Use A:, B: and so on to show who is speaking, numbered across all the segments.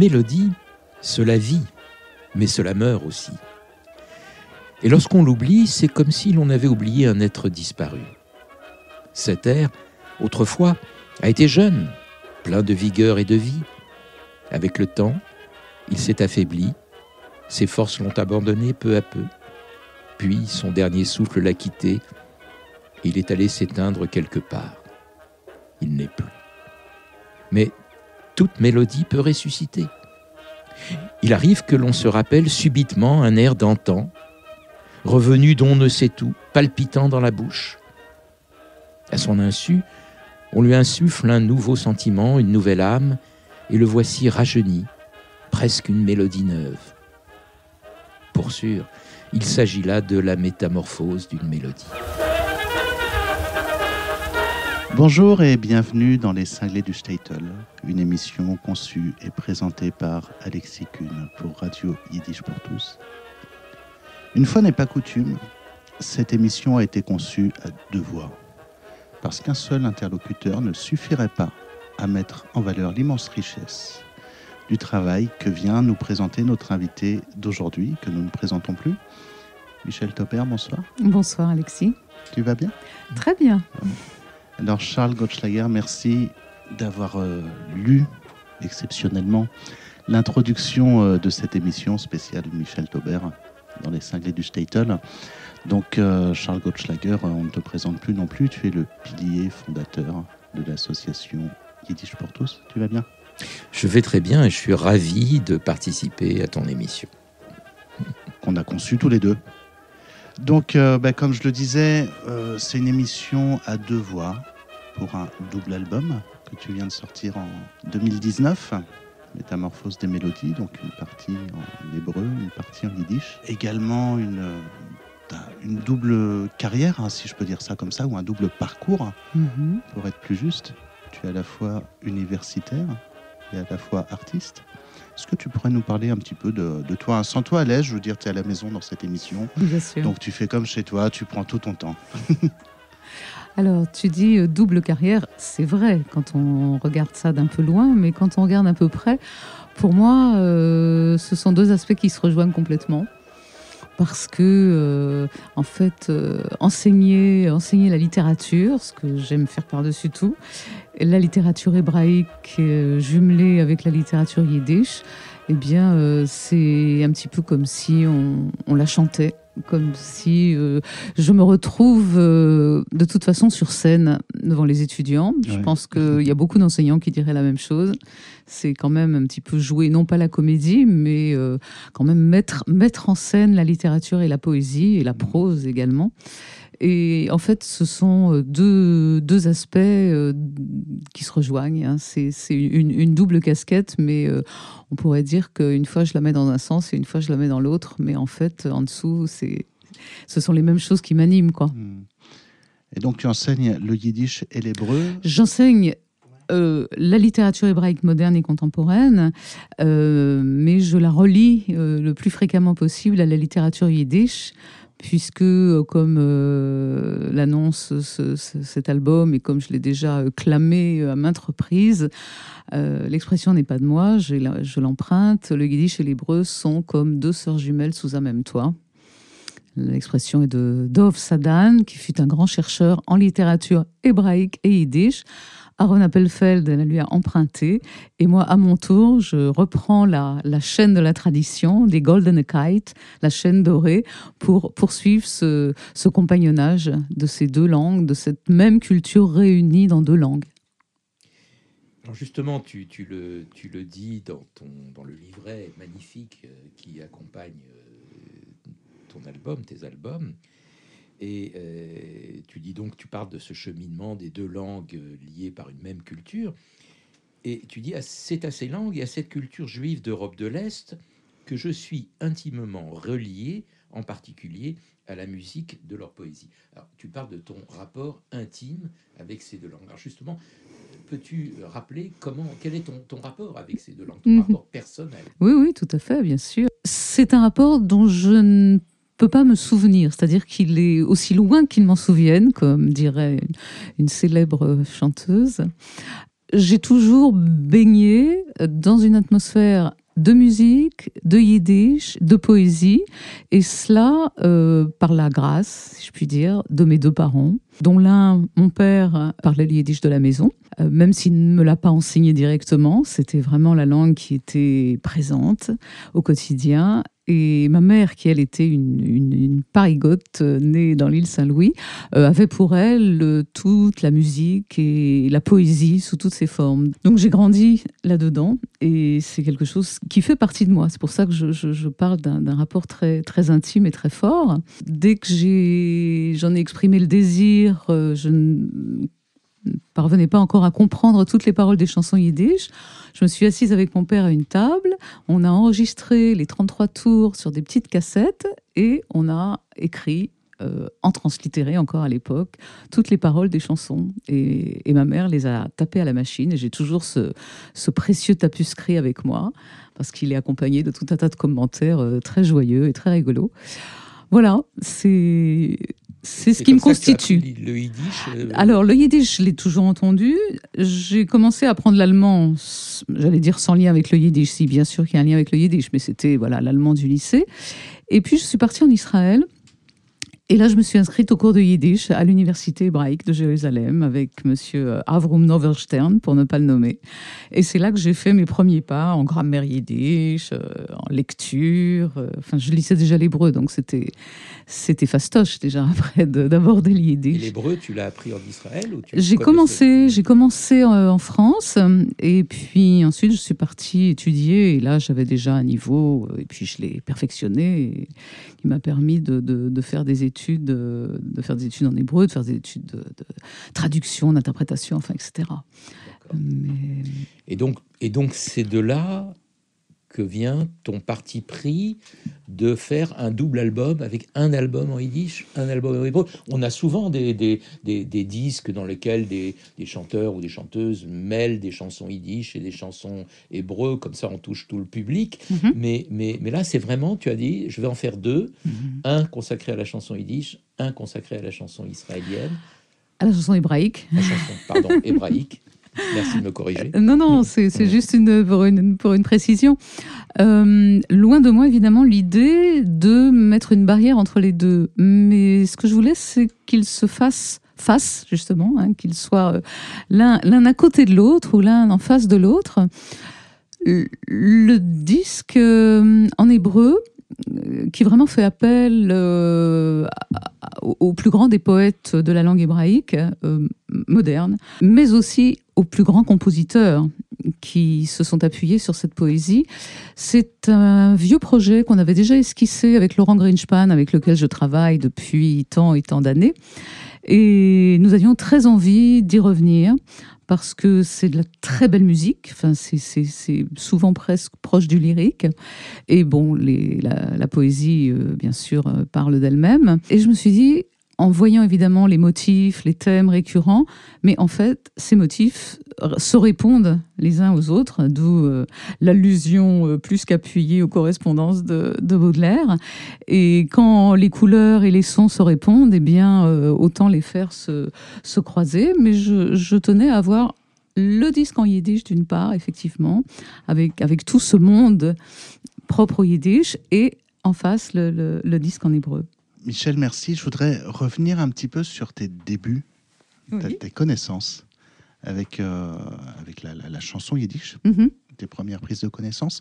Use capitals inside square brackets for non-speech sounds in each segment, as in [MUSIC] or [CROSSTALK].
A: Mélodie, cela vit, mais cela meurt aussi. Et lorsqu'on l'oublie, c'est comme si l'on avait oublié un être disparu. Cet air, autrefois, a été jeune, plein de vigueur et de vie. Avec le temps, il s'est affaibli, ses forces l'ont abandonné peu à peu, puis son dernier souffle l'a quitté, il est allé s'éteindre quelque part. Il n'est plus. Mais toute mélodie peut ressusciter. Il arrive que l'on se rappelle subitement un air d'antan, revenu d'on ne sait où, palpitant dans la bouche. À son insu, on lui insuffle un nouveau sentiment, une nouvelle âme, et le voici rajeuni, presque une mélodie neuve. Pour sûr, il s'agit là de la métamorphose d'une mélodie.
B: Bonjour et bienvenue dans Les Cinglés du Statel, une émission conçue et présentée par Alexis Kuhn pour Radio Yiddish pour tous. Une fois n'est pas coutume, cette émission a été conçue à deux voix, parce qu'un seul interlocuteur ne suffirait pas à mettre en valeur l'immense richesse du travail que vient nous présenter notre invité d'aujourd'hui, que nous ne présentons plus. Michel Topper, bonsoir.
C: Bonsoir Alexis.
B: Tu vas bien?
C: Très bien.
B: Alors Charles Gottschlager, merci d'avoir euh, lu exceptionnellement l'introduction euh, de cette émission spéciale de Michel Tauber dans les cinglés du Statel. Donc euh, Charles Gottschlager, on ne te présente plus non plus, tu es le pilier fondateur de l'association Yiddish pour tous. Tu vas bien?
A: Je vais très bien et je suis ravi de participer à ton émission.
B: Qu'on a conçu tous les deux. Donc, euh, bah, comme je le disais, euh, c'est une émission à deux voix pour un double album que tu viens de sortir en 2019. Métamorphose des mélodies, donc une partie en hébreu, une partie en yiddish. Également une, euh, une double carrière, hein, si je peux dire ça comme ça, ou un double parcours,
C: Mhm.
B: pour être plus juste. Tu es à la fois universitaire et à la fois artiste. Est-ce que tu pourrais nous parler un petit peu de, de toi? Sans toi à l'aise, je veux dire, tu es à la maison dans cette émission.
C: Bien sûr.
B: Donc tu fais comme chez toi, tu prends tout ton temps. [LAUGHS]
C: Alors, tu dis euh, double carrière, c'est vrai quand on regarde ça d'un peu loin, mais quand on regarde un peu près, pour moi, euh, ce sont deux aspects qui se rejoignent complètement. Parce que, euh, en fait, euh, enseigner, la littérature, ce que j'aime faire par-dessus tout, la littérature hébraïque euh, jumelée avec la littérature yiddish, eh bien, c'est un petit peu comme si on la chantait, comme si euh, je me retrouve euh, de toute façon sur scène devant les étudiants. Je pense qu'il y a beaucoup d'enseignants qui diraient la même chose. C'est quand même un petit peu jouer, non pas la comédie, mais euh, quand même mettre, mettre en scène la littérature et la poésie, et la prose également. Et en fait, ce sont euh, deux, deux aspects euh, qui se rejoignent. hein. C'est une, une double casquette, mais euh, on pourrait dire qu'une fois je la mets dans un sens et une fois je la mets dans l'autre. Mais en fait, en dessous, ce sont les mêmes choses qui m'animent. quoi.
B: Hmm. Et donc tu enseignes le yiddish et l'hébreu?
C: J'enseigne euh, la littérature hébraïque moderne et contemporaine, euh, mais je la relie euh, le plus fréquemment possible à la littérature yiddish, puisque, euh, comme euh, l'annonce ce- ce- cet album et comme je l'ai déjà euh, clamé à maintes reprises, l'expression n'est pas de moi, je l'emprunte. Le yiddish et l'hébreu sont comme deux sœurs jumelles sous un même toit. L'expression est de Dov Sadan, qui fut un grand chercheur en littérature hébraïque et yiddish. Aaron Appelfeld lui a emprunté. Et moi, à mon tour, je reprends la, la chaîne de la tradition, des Golden Kite, la chaîne dorée, pour poursuivre ce, ce compagnonnage de ces deux langues, de cette même culture réunie dans deux langues.
A: Alors justement, tu, tu le, tu le dis dans, ton, dans le livret magnifique euh, qui accompagne euh, ton album, tes albums. Et euh, tu dis donc, tu parles de ce cheminement des deux langues euh, liées par une même culture. Et tu dis, ah, c'est à ces langues et à cette culture juive d'Europe de l'Est que je suis intimement relié, en particulier à la musique de leur poésie. Alors, tu parles de ton rapport intime avec ces deux langues. Alors justement, peux-tu rappeler comment, quel est ton, ton rapport avec ces deux langues, ton
C: Mhm.
A: rapport personnel?
C: Oui, oui, tout à fait, bien sûr. C'est un rapport dont je ne peux pas me souvenir, c'est-à-dire qu'il est aussi loin qu'il m'en souvienne, comme dirait une, célèbre chanteuse. j'ai toujours baigné dans une atmosphère de musique, de yiddish, de poésie, et cela euh, par la grâce, si je puis dire, de mes deux parents, dont l'un, mon père, parlait le yiddish de la maison, euh, même s'il ne me l'a pas enseigné directement, c'était vraiment la langue qui était présente au quotidien, et ma mère, qui elle était une, une, parigote euh, née dans l'île Saint-Louis, euh, avait pour elle toute la musique et la poésie sous toutes ses formes. Donc j'ai grandi là-dedans et c'est quelque chose qui fait partie de moi. C'est pour ça que je, parle d'un rapport très, très intime et très fort. Dès que j'en ai, ai, exprimé le désir, euh, je parvenais pas encore à comprendre toutes les paroles des chansons yiddish. Je me suis assise avec mon père à une table, on a enregistré les 33 tours sur des petites cassettes et on a écrit euh, en translittéré encore à l'époque, toutes les paroles des chansons. Et, ma mère les a tapées à la machine et j'ai toujours ce, précieux tapuscrit avec moi parce qu'il est accompagné de tout un tas de commentaires euh, très joyeux et très rigolos. Voilà, c'est c'est ce qui me constitue.
A: le yiddish euh,
C: Alors, le yiddish, je l'ai toujours entendu. J'ai commencé à apprendre l'allemand, j'allais dire sans lien avec le yiddish, si bien sûr qu'il y a un lien avec le yiddish, mais c'était voilà l'allemand du lycée. Et puis, je suis partie en Israël et là, je me suis inscrite au cours de Yiddish à l'université hébraïque de Jérusalem avec monsieur euh, Avrum Noverstern, pour ne pas le nommer. Et c'est là que j'ai fait mes premiers pas en grammaire Yiddish, euh, en lecture. Euh, enfin, je lisais déjà l'hébreu, donc c'était c'était fastoche déjà [LAUGHS] après d'aborder le Yiddish.
A: l'hébreu, tu l'as appris en Israël
C: J'ai commencé, j'ai commencé en France, et puis ensuite je suis partie étudier. Et là, j'avais déjà un niveau, et puis je l'ai perfectionné, et qui m'a permis de, de, de faire des études de faire des études en hébreu, de faire des études de, traduction, d'interprétation, enfin, etc.
A: Et donc, et donc c'est de là que vient ton parti pris de faire un double album avec un album en yiddish, un album en hébreu. On a souvent des, des, des, disques dans lesquels des, des, chanteurs ou des chanteuses mêlent des chansons yiddish et des chansons hébreux, comme ça on touche tout le public. Mhm. mais, mais, mais là, c'est vraiment, tu as dit, je vais en faire deux, mhm. un consacré à la chanson yiddish, un consacré à la chanson israélienne.
C: À la chanson hébraïque.
A: La chanson, pardon, [LAUGHS] hébraïque. Merci de me corriger.
C: Non, non, c'est juste une, pour, une, pour une précision. Euh, loin de moi, évidemment, l'idée de mettre une barrière entre les deux. Mais ce que je voulais, c'est qu'ils se fassent face, justement, hein, qu'ils soient euh, l'un à côté de l'autre ou l'un en face de l'autre. Le disque euh, en hébreu, qui vraiment fait appel euh, au plus grand des poètes de la langue hébraïque euh, moderne, mais aussi aux plus grands compositeurs qui se sont appuyés sur cette poésie. C'est un vieux projet qu'on avait déjà esquissé avec Laurent Greenspan, avec lequel je travaille depuis tant et tant d'années. Et nous avions très envie d'y revenir parce que c'est de la très belle musique. Enfin, c'est souvent presque proche du lyrique. Et bon, la, poésie, euh, bien sûr, euh, parle d'elle-même. Et je me suis dit, en voyant évidemment les motifs, les thèmes récurrents, mais en fait, ces motifs se répondent les uns aux autres, d'où euh, l'allusion euh, plus qu'appuyée aux correspondances de, Baudelaire. Et quand les couleurs et les sons se répondent, eh bien, euh, autant les faire se, se croiser. Mais je, tenais à avoir le disque en yiddish d'une part, effectivement, avec, avec tout ce monde propre au yiddish, et en face le disque en hébreu.
B: Michel, merci. Je voudrais revenir un petit peu sur tes débuts, tes connaissances avec, euh, avec la, chanson yiddish, mm-hmm. tes premières prises de connaissances.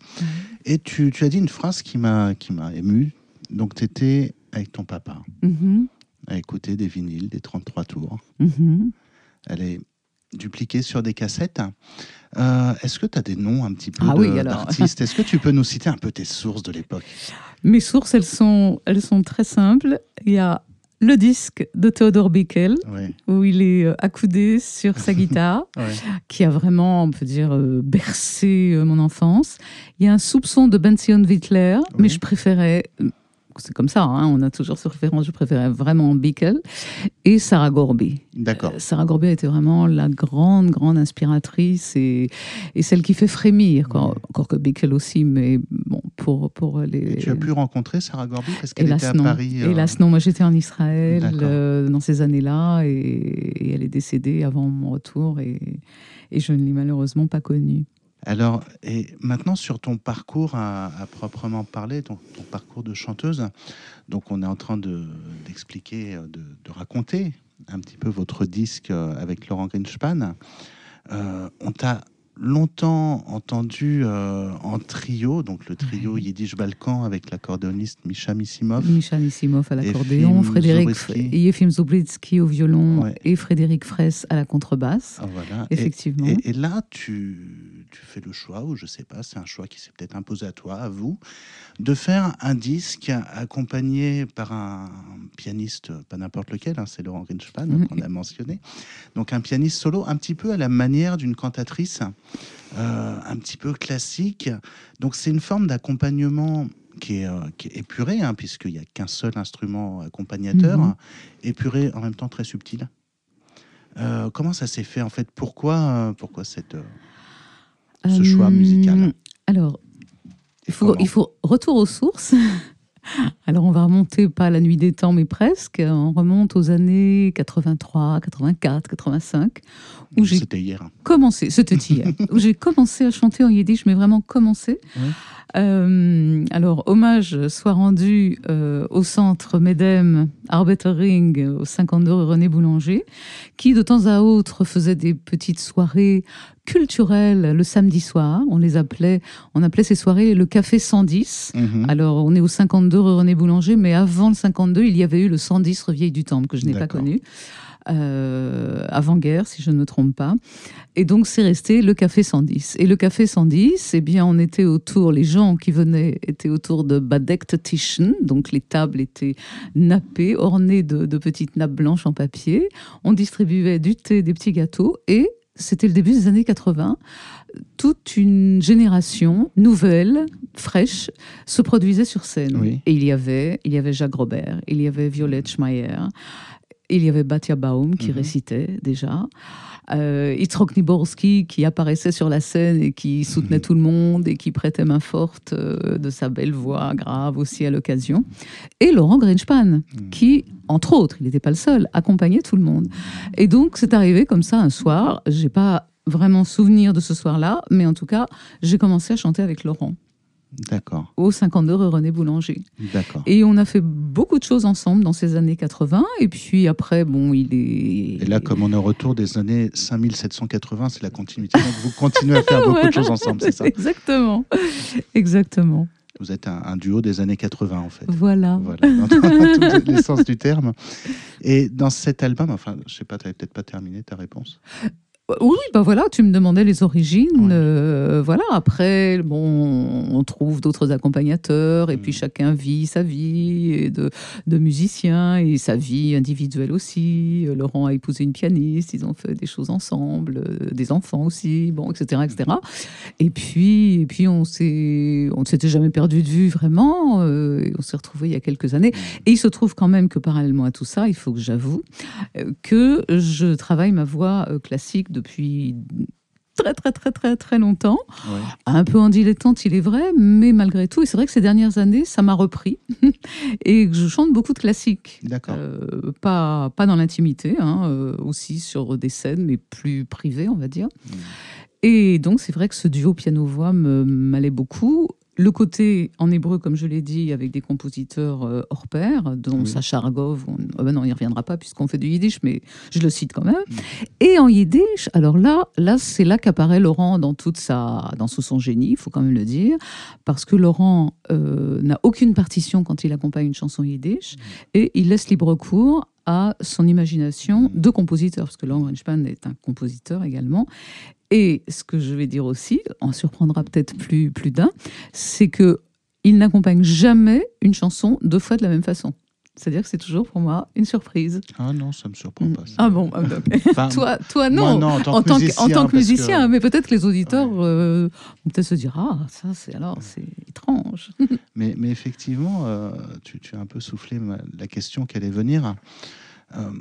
B: Et tu, tu, as dit une phrase qui m'a ému. Donc, tu étais avec ton papa mm-hmm. à écouter des vinyles, des 33 tours. Elle est dupliquée sur des cassettes. Euh, est-ce que tu as des noms un petit peu ah d'artistes? Est-ce que tu peux nous citer un peu tes sources de l'époque?
C: Mes sources, elles sont, elles sont très simples. Il y a le disque de Theodore Bickel, où il est euh, accoudé sur sa [LAUGHS] guitare, qui a vraiment, on peut dire, euh, bercé mon enfance. Il y a un soupçon de Benzion Wittler, mais je préférais c'est comme ça, hein, on a toujours ce référence, je préférais vraiment Bickel, et Sarah Gorby.
B: D'accord. Euh,
C: Sarah Gorby a été vraiment la grande, grande inspiratrice et, et celle qui fait frémir, encore que Bickel aussi, mais bon, pour, pour les...
B: tu as pu rencontrer Sarah Gorby parce qu'elle était à Paris
C: euh... Hélas non, moi j'étais en Israël euh, dans ces années-là et, elle est décédée avant mon retour et, et je ne l'ai malheureusement pas connu.
B: Alors, et maintenant sur ton parcours à, proprement parler, ton, parcours de chanteuse, donc on est en train d'expliquer, de, de, raconter un petit peu votre disque avec Laurent Greenspan. Euh, on t'a longtemps entendu euh, en trio, donc le trio Yiddish Balkan avec l'accordéoniste Misha Missimov.
C: Misha Missimov à l'accordéon, Frédéric Yefim Zubritsky au violon et Frédéric Fraisse à la contrebasse.
B: Ah, voilà.
C: Effectivement.
B: Et, là, tu, tu, fais le choix, ou je sais pas, c'est un choix qui s'est peut-être imposé à toi, à vous, de faire un disque accompagné par un pianiste, pas n'importe lequel, hein, c'est Laurent Grinspan qu'on a mentionné. Donc un pianiste solo, un petit peu à la manière d'une cantatrice. Euh, un petit peu classique. Donc c'est une forme d'accompagnement qui est, euh, épuré, hein, puisqu'il n'y a qu'un seul instrument accompagnateur, mhm. épuré en même temps très subtil. Euh, comment ça s'est fait en fait? Pourquoi, pourquoi cette, ce choix musical?
C: Alors, il faut, il faut retour aux sources. [LAUGHS] Alors on va remonter pas à la nuit des temps, mais presque. On remonte aux années 83, 84, 85.
B: Où j'ai c'était hier.
C: Commencé, c'était hier. [LAUGHS] où j'ai commencé à chanter en yiddish, mais vraiment commencé. Euh, alors, hommage soit rendu euh, au centre Medem Arbetering au 52 René Boulanger, qui de temps à autre faisait des petites soirées culturelles le samedi soir. On les appelait, on appelait ces soirées le Café 110. Mhm. Alors, on est au 52 René Boulanger, mais avant le 52, il y avait eu le 110 Revieille du Temple, que je n'ai pas connu. Euh, avant-guerre, si je ne me trompe pas. Et donc, c'est resté le Café 110. Et le Café 110, eh bien, on était autour, les gens qui venaient étaient autour de Badekt Tischen, donc les tables étaient nappées, ornées de, de petites nappes blanches en papier. On distribuait du thé, des petits gâteaux, et c'était le début des années 80 toute une génération nouvelle, fraîche, se produisait sur scène. Et il y avait, il y avait Jacques Robert, il y avait Violette Schmeier, il y avait Batia Baum qui mhm. récitait déjà. Euh, Itzrok Niborski qui apparaissait sur la scène et qui soutenait mhm. tout le monde et qui prêtait main forte euh, de sa belle voix grave aussi à l'occasion. Et Laurent Greenspan mhm. qui, entre autres, il n'était pas le seul, accompagnait tout le monde. Et donc c'est arrivé comme ça un soir. J'ai pas vraiment souvenir de ce soir-là, mais en tout cas, j'ai commencé à chanter avec Laurent.
B: D'accord.
C: Au 52 rue René Boulanger.
B: D'accord.
C: Et on a fait beaucoup de choses ensemble dans ces années 80. Et puis après, bon, il est.
B: Et là, comme on est au retour des années 5780, c'est la continuité. Donc vous continuez à faire [LAUGHS] beaucoup de choses ensemble, c'est ça?
C: Exactement. Exactement.
B: Vous êtes un, duo des années 80, en fait.
C: Voilà.
B: Voilà, dans, dans tous les sens du terme. Et dans cet album, enfin, je sais pas, tu n'avais peut-être pas terminé ta réponse?
C: Oui, ben voilà, tu me demandais les origines. Euh, voilà, après, bon, on trouve d'autres accompagnateurs et puis mm. chacun vit sa vie de, de musicien et sa vie individuelle aussi. Euh, Laurent a épousé une pianiste, ils ont fait des choses ensemble, euh, des enfants aussi, bon, etc., etc. Mm. Et puis, et puis on s'est, on ne s'était jamais perdu de vue vraiment. on s'est retrouvés il y a quelques années. Mm. Et il se trouve quand même que parallèlement à tout ça, il faut que j'avoue que je travaille ma voix classique de depuis très très très très très longtemps. Un peu en dilettante, il est vrai, mais malgré tout, et c'est vrai que ces dernières années, ça m'a repris [LAUGHS] et que je chante beaucoup de classiques.
B: D'accord.
C: Euh, pas, pas dans l'intimité, hein, euh, aussi sur des scènes, mais plus privées, on va dire. Et donc, c'est vrai que ce duo piano-voix m'allait beaucoup le côté en hébreu, comme je l'ai dit, avec des compositeurs euh, hors pair, dont Sacha Argov, on, oh ben non, il n'y reviendra pas puisqu'on fait du yiddish, mais je le cite quand même. Mm. Et en yiddish, alors là, là c'est là qu'apparaît Laurent dans, toute sa, dans tout son génie, il faut quand même le dire, parce que Laurent euh, n'a aucune partition quand il accompagne une chanson yiddish, mm. et il laisse libre cours à son imagination de compositeur, parce que Laurent Greenspan est un compositeur également. Et ce que je vais dire aussi, en surprendra peut-être plus, plus d'un, c'est que il n'accompagne jamais une chanson deux fois de la même façon. C'est-à-dire que c'est toujours pour moi une surprise.
B: Ah non, ça ne me surprend pas.
C: Ah bon, ah, toi, toi non.
B: en tant que musicien,
C: en tant que musicien mais peut-être que les auditeurs euh, vont peut-être se dire ah ça c'est alors c'est étrange.
B: mais, mais effectivement, euh, tu, tu, as un peu soufflé la question qui allait venir. Euh,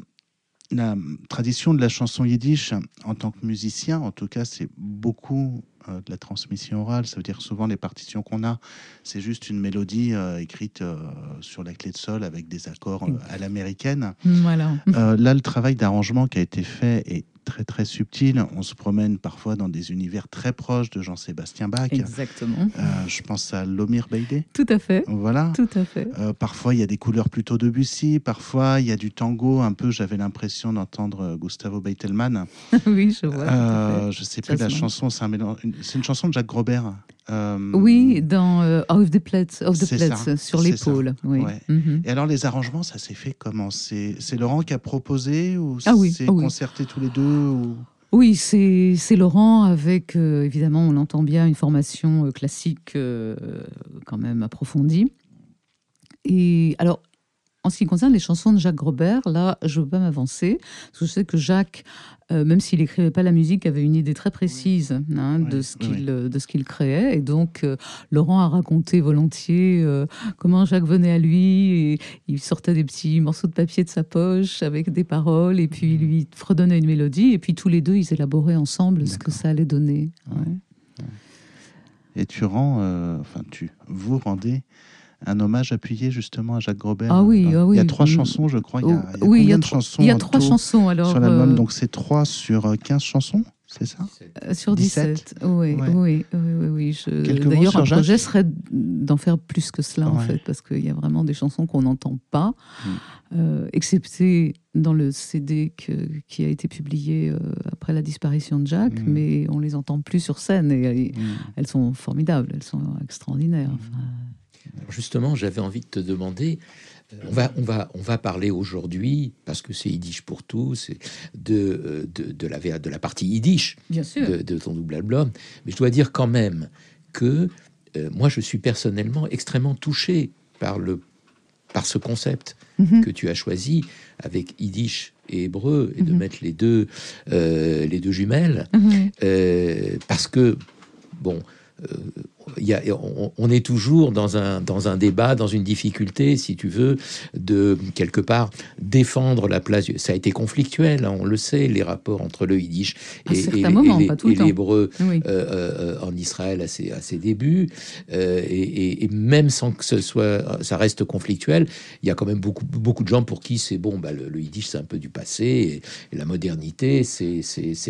B: la tradition de la chanson yiddish en tant que musicien, en tout cas, c'est beaucoup euh, de la transmission orale. Ça veut dire souvent les partitions qu'on a, c'est juste une mélodie euh, écrite euh, sur la clé de sol avec des accords à l'américaine.
C: Voilà.
B: Là, le travail d'arrangement qui a été fait est très très subtil. On se promène parfois dans des univers très proches de Jean-Sébastien Bach.
C: Exactement.
B: Euh, je pense à Lomir Beydé.
C: Tout à fait.
B: Voilà.
C: Tout à fait.
B: Euh, parfois, il y a des couleurs plutôt Debussy. Parfois, il y a du tango. Un peu, j'avais l'impression d'entendre euh, Gustavo Beitelman. [LAUGHS]
C: oui, je vois.
B: Euh, je sais plus la chanson. C'est un mélange- une, c'est une chanson de Jacques Grobert. Euh,
C: Oui, dans euh, Off the Plates, Off the Plates, sur l'épaule. Oui.
B: Ouais.
C: Mhm.
B: Et alors, les arrangements, ça s'est fait comment? C'est Laurent qui a proposé ou
C: Ah oui,
B: c'est
C: ah oui.
B: concerté tous les deux ou...
C: Oui, c'est Laurent avec, euh, évidemment, on l'entend bien, une formation classique quand même approfondie. Et alors, en ce qui concerne les chansons de Jacques Grobert, là, je ne veux pas m'avancer, parce que je sais que Jacques, euh, même s'il n'écrivait pas la musique, avait une idée très précise hein, de,
B: Oui,
C: ce
B: oui,
C: qu'il, euh, de ce qu'il créait. Et donc, euh, Laurent a raconté volontiers euh, comment Jacques venait à lui et il sortait des petits morceaux de papier de sa poche avec des paroles et puis il lui fredonnait une mélodie. Et puis tous les deux, ils élaboraient ensemble ce que ça allait donner. Ouais.
B: Et tu rends, enfin tu, vous rendez un hommage appuyé justement à Jacques Grobert.
C: Ah oui, ah
B: Il y a
C: oui.
B: trois chansons, je crois. Il y a, il y a
C: oui, il y a,
B: de
C: trois-
B: chansons
C: il y a trois chansons alors
B: sur l'album.
C: euh,
B: Donc c'est 3 sur euh, 15 chansons, c'est ça?
C: Euh, sur
B: 17.
C: 17. Oui,
B: Ouais.
C: oui, oui, oui, oui. Je- D'ailleurs, un projet
B: Jacques
C: serait d'en faire plus que cela en fait, parce qu'il y a vraiment des chansons qu'on n'entend pas,
B: Mm.
C: euh, excepté dans le CD que- qui a été publié euh, après la disparition de Jacques,
B: Mm.
C: mais on les entend plus sur scène et, et
B: Mm.
C: elles sont formidables, elles sont extraordinaires. Enfin,
A: Alors justement, j'avais envie de te demander. euh, On va, on, va, on va parler aujourd'hui, parce que c'est Yiddish pour tous, de, euh, de, de, la, de la partie Yiddish
C: Bien sûr.
A: de, de ton double album. Mais je dois dire quand même que euh, moi, je suis personnellement extrêmement touché par, le, par ce concept
C: Mhm.
A: que tu as choisi avec Yiddish et hébreu, et de
C: Mhm.
A: mettre les deux, euh, les deux jumelles.
C: Mhm.
A: Euh, parce que, bon, y a, on, on est toujours dans un, dans un débat, dans une difficulté, si tu veux, de quelque part défendre la place. Ça a été conflictuel, hein, on le sait, les rapports entre le yiddish et, et- et l'hébreu
C: Oui.
A: euh, euh, en Israël à ses, à ses débuts. Euh, et, même sans que ce soit, ça reste conflictuel, il y a quand même beaucoup, beaucoup de gens pour qui c'est bon, bah, le, le yiddish c'est un peu du passé, et, la modernité c'est,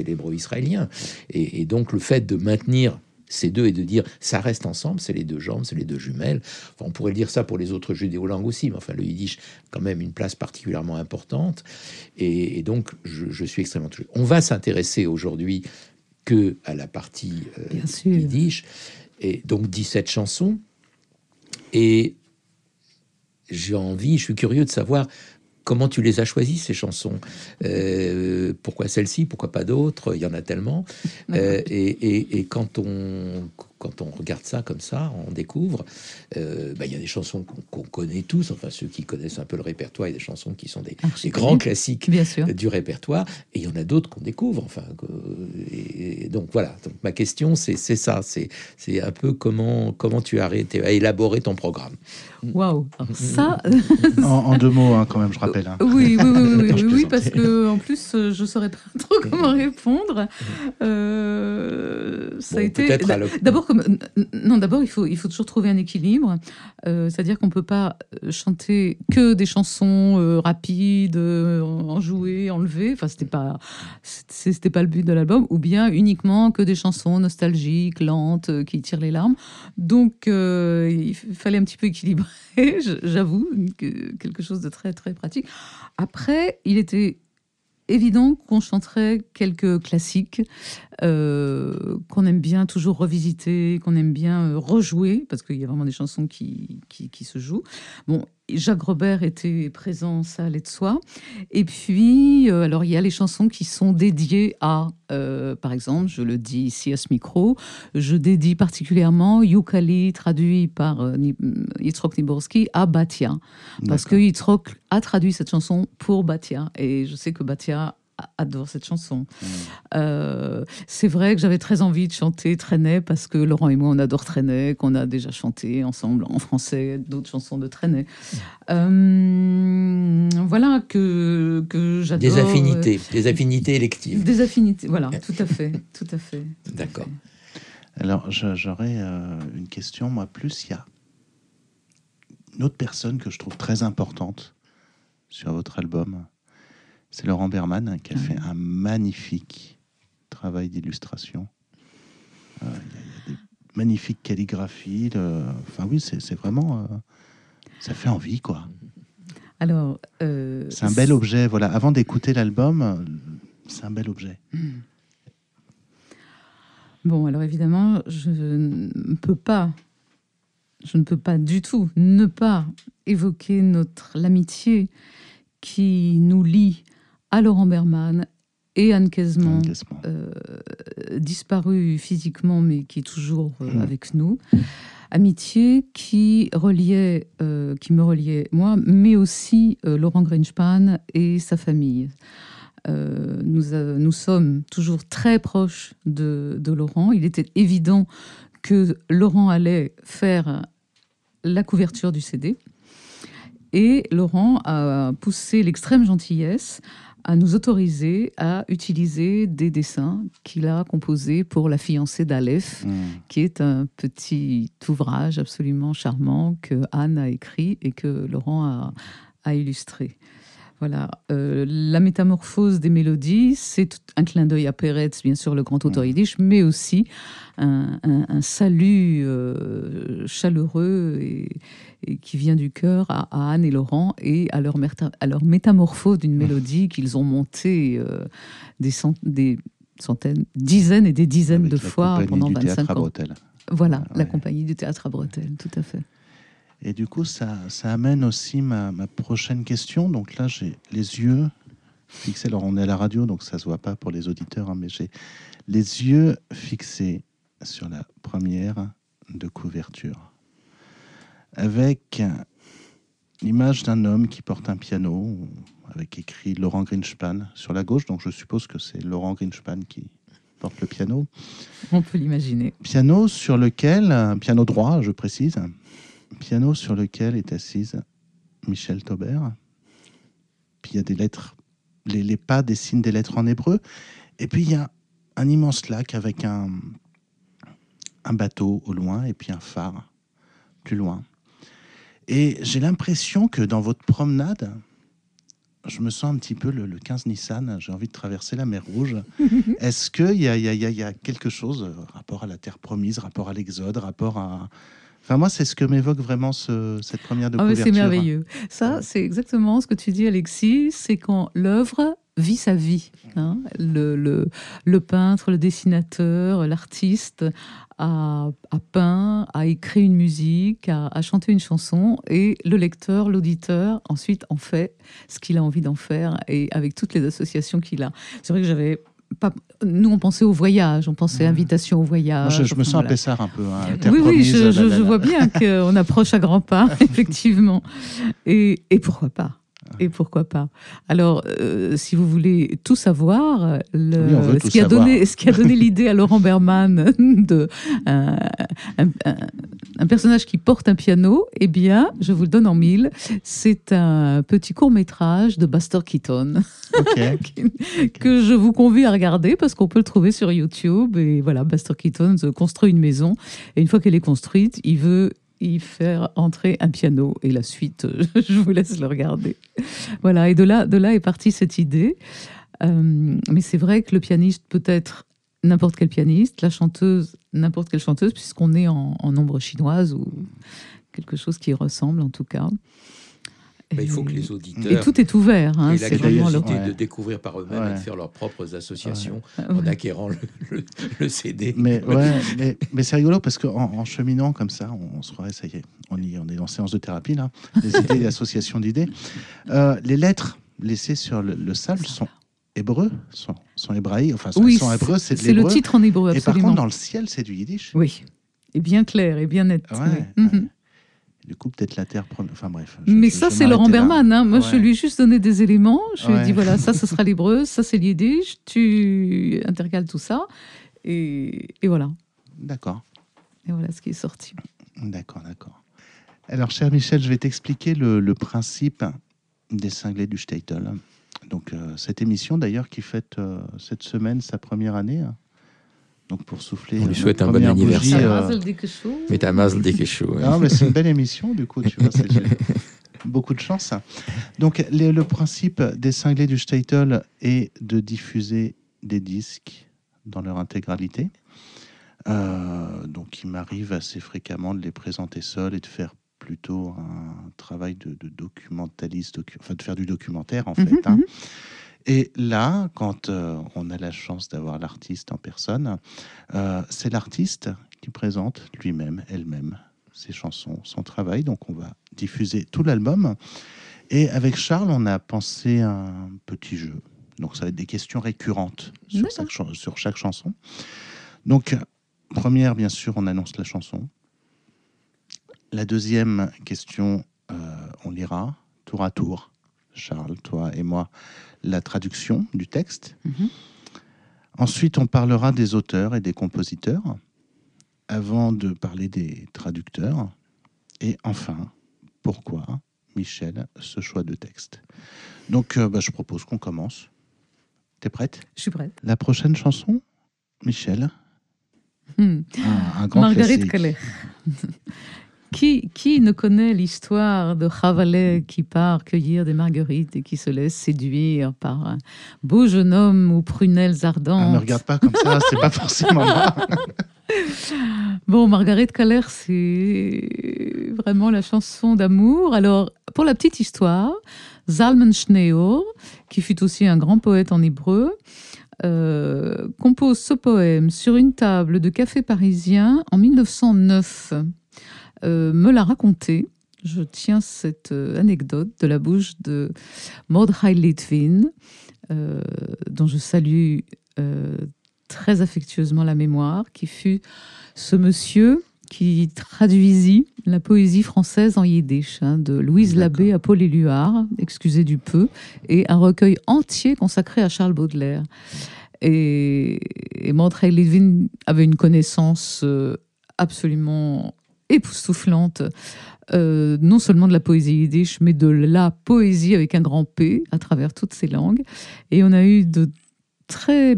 A: l'hébreu israélien. Et donc le fait de maintenir ces deux et de dire ça reste ensemble, c'est les deux jambes, c'est les deux jumelles. Enfin, on pourrait dire ça pour les autres judéo-langues aussi, mais enfin le yiddish quand même une place particulièrement importante. Et, et donc je, je suis extrêmement touché. On va s'intéresser aujourd'hui que à la partie euh, yiddish, et donc 17 chansons. Et j'ai envie, je suis curieux de savoir comment tu les as choisies, ces chansons? Euh, pourquoi celle-ci, pourquoi pas d'autres? Il y en a tellement. Euh, et, et- et quand, on, quand on regarde ça comme ça, on découvre, euh, bah, il y a des chansons qu'on connaît tous, enfin ceux qui connaissent un peu le répertoire, il y a des chansons qui sont des, des grands classiques
C: Bien sûr.
A: du répertoire, et il y en a d'autres qu'on découvre. Enfin, que- et, et donc voilà. Donc ma question, c'est ça. C'est un peu comment comment tu as, as élaboré ton programme.
C: Waouh. Ça, [LAUGHS]
B: en, en deux mots, hein, quand même, je rappelle. hein.
C: Oui, oui, oui, oui, [LAUGHS] parce que en plus, euh, je saurais pas trop [LAUGHS] comment répondre. Euh, ça
A: Bon,
C: a été
A: peut-être à l'oc-
C: d'abord non, d'abord il faut il faut toujours trouver un équilibre. Euh, C'est-à-dire qu'on peut pas euh, chanter que des chansons euh, rapides, euh, enjouées, enlevées. Enfin, c'était pas c'était pas le but de l'album, ou bien uniquement que des chansons nostalgiques, lentes, qui tirent les larmes. Donc, il fallait un petit peu équilibrer, [LAUGHS] j'avoue, que- quelque chose de très, très pratique. Après, il était évident qu'on chanterait quelques classiques euh, qu'on aime bien toujours revisiter, qu'on aime bien euh, rejouer, parce qu'il y a vraiment des chansons qui, se jouent. Jacques Robert était présent, ça allait de soi. Et puis, euh, alors il y a les chansons qui sont dédiées à, euh, par exemple, je le dis ici à ce micro, je dédie particulièrement Yukali, traduit par euh, Yitzhak Niborski, à Batia. Parce que. Yitzhak a traduit cette chanson pour Batia. Et je sais que Batia adore cette chanson.
B: Mm.
C: Euh, c'est vrai que j'avais très envie de chanter Trenet parce que Laurent et moi, on adore Trenet, qu'on a déjà chanté ensemble en français d'autres chansons de Trenet. Euh, voilà que, que j'adore.
A: Des affinités, des affinités électives.
C: Des affinités, voilà, tout à fait, tout à fait.
A: D'accord.
B: Alors, j'aurais euh, une question, moi, plus. Il y a une autre personne que je trouve très importante sur votre album. C'est Laurent Berman qui a fait un magnifique travail d'illustration. Euh, Il y, a- il y a des magnifiques calligraphies. le- Enfin, oui, c'est vraiment. euh, ça fait envie, quoi.
C: Alors, euh,
B: C'est un bel objet. Voilà. Avant d'écouter l'album, c'est un bel objet.
C: Bon, alors évidemment, je ne peux pas, je ne peux pas du tout ne pas évoquer notre l'amitié qui nous lie à Laurent Berman et Anne
B: Quasiment.
C: euh, disparu physiquement, mais qui est toujours euh,
B: Mhm.
C: avec nous. Amitié qui reliait, euh, qui me reliait moi, mais aussi euh, Laurent Greenspan et sa famille. Nous, nous sommes toujours très proches de, de Laurent. Il était évident que Laurent allait faire la couverture du CD. Et Laurent a poussé l'extrême gentillesse à nous autoriser à utiliser des dessins qu'il a composés pour la fiancée d'Aleph,
B: Mm.
C: qui est un petit ouvrage absolument charmant que Anne a écrit et que Laurent a, a illustré. Voilà, Euh, la métamorphose des mélodies, c'est un clin d'œil à Peretz, bien sûr, le grand auteur yiddish, mais aussi un, un- un salut euh, chaleureux et, et qui vient du cœur à, à Anne et Laurent et à leur, merta- à leur métamorphose d'une mélodie qu'ils ont montée euh, des, cent- des centaines, dizaines et des dizaines
B: Avec
C: de fois pendant
B: du
C: 25
B: théâtre à
C: ans.
B: Bretelles.
C: Voilà,
B: Ouais.
C: la compagnie du théâtre à Bretelles, tout à fait.
B: Et du coup, ça, ça amène aussi ma, ma prochaine question. Donc là, j'ai les yeux fixés. Alors, on est à la radio, donc ça se voit pas pour les auditeurs, hein, mais j'ai les yeux fixés sur la première de couverture, avec l'image d'un homme qui porte un piano, avec écrit Laurent Greenspan sur la gauche. Donc, je suppose que c'est Laurent Greenspan qui porte le piano.
C: On peut l'imaginer.
B: Piano sur lequel, piano droit, je précise, piano sur lequel est assise Michel Taubert. Puis il y a des lettres, les, les pas dessinent des lettres en hébreu. Et puis il y a un immense lac avec un, un bateau au loin et puis un phare plus loin. Et j'ai l'impression que dans votre promenade, je me sens un petit peu le, le 15 Nissan, j'ai envie de traverser la mer Rouge. [LAUGHS] Est-ce qu'il y y, a, il y a- il y a quelque chose, euh, rapport à la terre promise, rapport à l'exode, rapport à... Enfin, moi, c'est ce que m'évoque vraiment ce- cette première de
C: Ah,
B: couverture.
C: c'est merveilleux. Ça, c'est exactement ce que tu dis, Alexis. C'est quand l'œuvre vit sa vie. hein. Le, le, le peintre, le dessinateur, l'artiste a, a peint, a écrit une musique, a, a chanté une chanson, et le lecteur, l'auditeur, ensuite en fait ce qu'il a envie d'en faire, et avec toutes les associations qu'il a. C'est vrai que j'avais pas. Nous, on pensait au voyage, on pensait
B: Mhm.
C: invitation au
B: Moi,
C: voyage.
B: je, je me sens
C: voilà.
B: un Pessard un peu. hein,
C: Oui, oui, je,
B: la.
C: vois bien qu'on [LAUGHS] approche à grands pas, [LAUGHS] effectivement. Et, et pourquoi pas et pourquoi pas. Alors, euh, si vous voulez tout savoir, le-
B: Oui,
C: ce,
B: tout
C: qui a
B: savoir.
C: donné, ce qui a donné [LAUGHS] l'idée à Laurent Berman de euh, un, un- un personnage qui porte un piano, eh bien, je vous le donne en mille, c'est un petit court métrage de Buster Keaton. [LAUGHS] Que je vous convie à regarder parce qu'on peut le trouver sur YouTube. Et voilà, Buster Keaton construit une maison. Et une fois qu'elle est construite, il veut y faire entrer un piano. Et la suite, euh, [LAUGHS] je vous laisse le regarder. Voilà, et de là, de là est partie cette idée. Euh, mais c'est vrai que le pianiste peut être n'importe quel pianiste, la chanteuse n'importe quelle chanteuse, puisqu'on est en, en ombre chinoise ou quelque chose qui ressemble en tout cas.
A: Bah, il faut que
C: Et-
A: les
C: et
A: auditeurs
C: tout est ouvert. Hein, c'est vraiment le-
A: de découvrir par eux-mêmes et de faire leurs propres associations
C: Ouais.
A: en acquérant le, le- le CD.
B: Mais, ouais, mais, mais c'est rigolo parce qu'en en cheminant comme ça, on, on se croirait, ça y est, on, y, on est en séance de thérapie là, les [LAUGHS] idées, l'association d'idées. Euh, les lettres laissées sur le, le sable sont hébreux, sont, sont hébraïques, enfin sont,
C: Oui,
B: sont hébreux, c'est
C: le titre en hébreu,
B: Et par
C: absolument.
B: contre, dans le ciel, c'est du yiddish.
C: Oui, et bien clair et bien net.
B: Ouais,
C: oui.
B: ouais.
C: Mhm.
B: Du coup, peut-être la terre première. Enfin bref. je-
C: Mais
B: je-
C: ça, c'est Laurent. Berman. hein. Moi, je lui ai juste donné des éléments. Je lui ai dit voilà, ça, ce sera [LAUGHS] l'hébreu, ça, c'est le yiddish. Tu intercales tout ça. Et, et voilà.
B: D'accord.
C: Et voilà ce qui est sorti.
B: D'accord, d'accord. Alors, cher Michel, je vais t'expliquer le, le principe des cinglés du Statel. Donc, euh, cette émission, d'ailleurs, qui fête euh, cette semaine sa première année, hein, Donc pour souffler.
A: On lui souhaite un bon anniversaire. Mais t'as Mazel Dekeshu, ouais.
B: Non, mais c'est une belle émission, du coup, tu vois, [LAUGHS] beaucoup de chance. Donc, les- le principe des cinglés du Statel est de diffuser des disques dans leur intégralité. Euh, donc, il m'arrive assez fréquemment de les présenter seuls et de faire plutôt un travail de, de documentaliste, docu- enfin de faire du documentaire en fait.
C: Mhm,
B: hein. Et là, quand euh, on a la chance d'avoir l'artiste en personne, euh, c'est l'artiste qui présente lui-même, elle-même, ses chansons, son travail. Donc on va diffuser tout l'album. Et avec Charles, on a pensé un petit jeu. Donc ça va être des questions récurrentes chaque, sur chaque chanson. Donc, première, bien sûr, on annonce la chanson. La deuxième question, euh, on lira tour à tour, Charles, toi et moi, la traduction du texte.
C: Mhm.
B: Ensuite, on parlera des auteurs et des compositeurs, avant de parler des traducteurs. Et enfin, pourquoi, Michel, ce choix de texte? Donc, euh, bah, je propose qu'on commence. T'es prête?
C: Je suis prête.
B: La prochaine chanson, Michel?
C: Hmm.
B: un, un grand
C: Marguerite
B: classique. [LAUGHS]
C: Qui, qui ne connaît l'histoire de Ravalet qui part cueillir des marguerites et qui se laisse séduire par un beau jeune homme aux prunelles
B: Ah,
C: ardentes?
B: me regarde pas comme ça, c'est pas forcément moi. [LAUGHS]
C: Bon, Margaret Caller, c'est vraiment la chanson d'amour. Alors, pour la petite histoire, Zalman Schneor, qui fut aussi un grand poète en hébreu, euh, compose ce poème sur une table de café parisien en 1909. Euh, me l'a raconté. Je tiens cette euh, anecdote de la bouche de Mordechai Litvin, euh, dont je salue euh, très affectueusement la mémoire, qui fut ce monsieur qui traduisit la poésie française en yiddish, hein, de Louise. Labbé à Paul Éluard, excusez du peu, et un recueil entier consacré à Charles Baudelaire. Et, et Mordechai Levin avait une connaissance absolument époustouflante, euh, non seulement de la poésie yiddish, mais de la poésie avec un grand P à travers toutes ces langues. Et on a eu de très